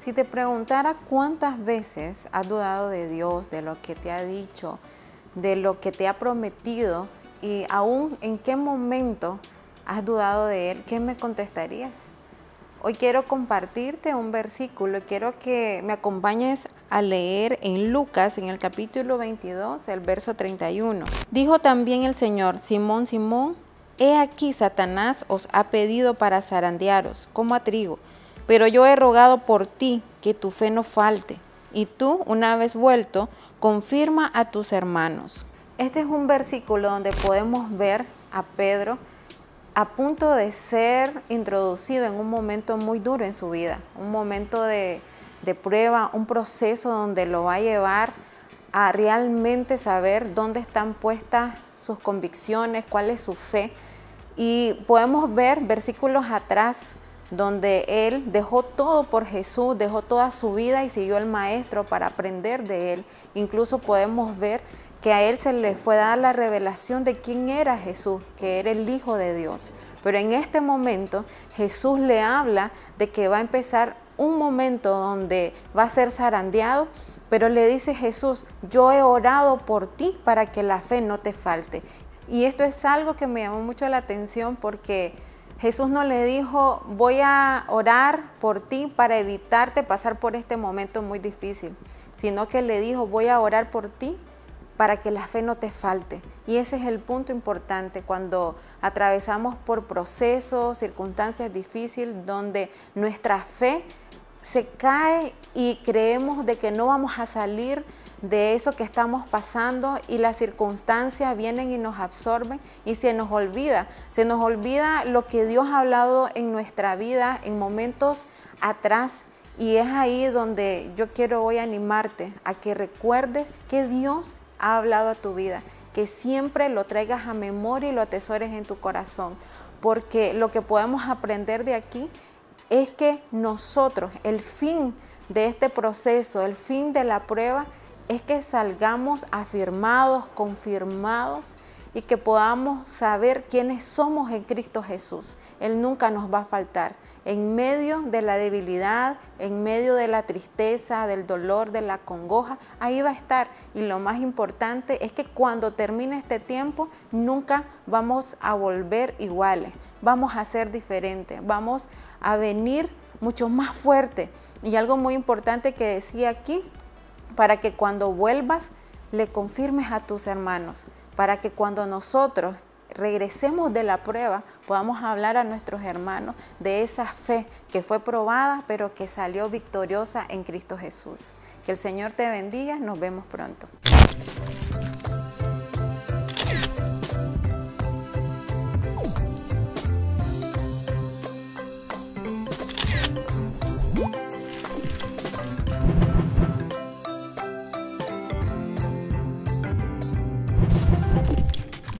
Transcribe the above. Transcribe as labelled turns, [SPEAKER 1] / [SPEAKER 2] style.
[SPEAKER 1] Si te preguntara cuántas veces has dudado de Dios, de lo que te ha dicho, de lo que te ha prometido y aún en qué momento has dudado de Él, ¿qué me contestarías? Hoy quiero compartirte un versículo y quiero que me acompañes a leer en Lucas, en el capítulo 22, el verso 31. Dijo también el Señor, Simón, Simón, he aquí Satanás os ha pedido para zarandearos como a trigo pero yo he rogado por ti que tu fe no falte, y tú, una vez vuelto, confirma a tus hermanos. Este es un versículo donde podemos ver a Pedro a punto de ser introducido en un momento muy duro en su vida, un momento de, de prueba, un proceso donde lo va a llevar a realmente saber dónde están puestas sus convicciones, cuál es su fe. Y podemos ver versículos atrás donde él dejó todo por Jesús, dejó toda su vida y siguió al maestro para aprender de él. Incluso podemos ver que a él se le fue dar la revelación de quién era Jesús, que era el Hijo de Dios. Pero en este momento Jesús le habla de que va a empezar un momento donde va a ser zarandeado, pero le dice Jesús, yo he orado por ti para que la fe no te falte. Y esto es algo que me llamó mucho la atención porque Jesús no le dijo, voy a orar por ti para evitarte pasar por este momento muy difícil, sino que le dijo, voy a orar por ti para que la fe no te falte. Y ese es el punto importante cuando atravesamos por procesos, circunstancias difíciles, donde nuestra fe se cae y creemos de que no vamos a salir de eso que estamos pasando y las circunstancias vienen y nos absorben y se nos olvida, se nos olvida lo que Dios ha hablado en nuestra vida en momentos atrás y es ahí donde yo quiero hoy animarte a que recuerdes que Dios ha hablado a tu vida, que siempre lo traigas a memoria y lo atesores en tu corazón, porque lo que podemos aprender de aquí es que nosotros, el fin de este proceso, el fin de la prueba, es que salgamos afirmados, confirmados y que podamos saber quiénes somos en Cristo Jesús. Él nunca nos va a faltar. En medio de la debilidad, en medio de la tristeza, del dolor, de la congoja, ahí va a estar. Y lo más importante es que cuando termine este tiempo, nunca vamos a volver iguales. Vamos a ser diferentes. Vamos a venir mucho más fuerte. Y algo muy importante que decía aquí, para que cuando vuelvas le confirmes a tus hermanos para que cuando nosotros regresemos de la prueba, podamos hablar a nuestros hermanos de esa fe que fue probada, pero que salió victoriosa en Cristo Jesús. Que el Señor te bendiga, nos vemos pronto.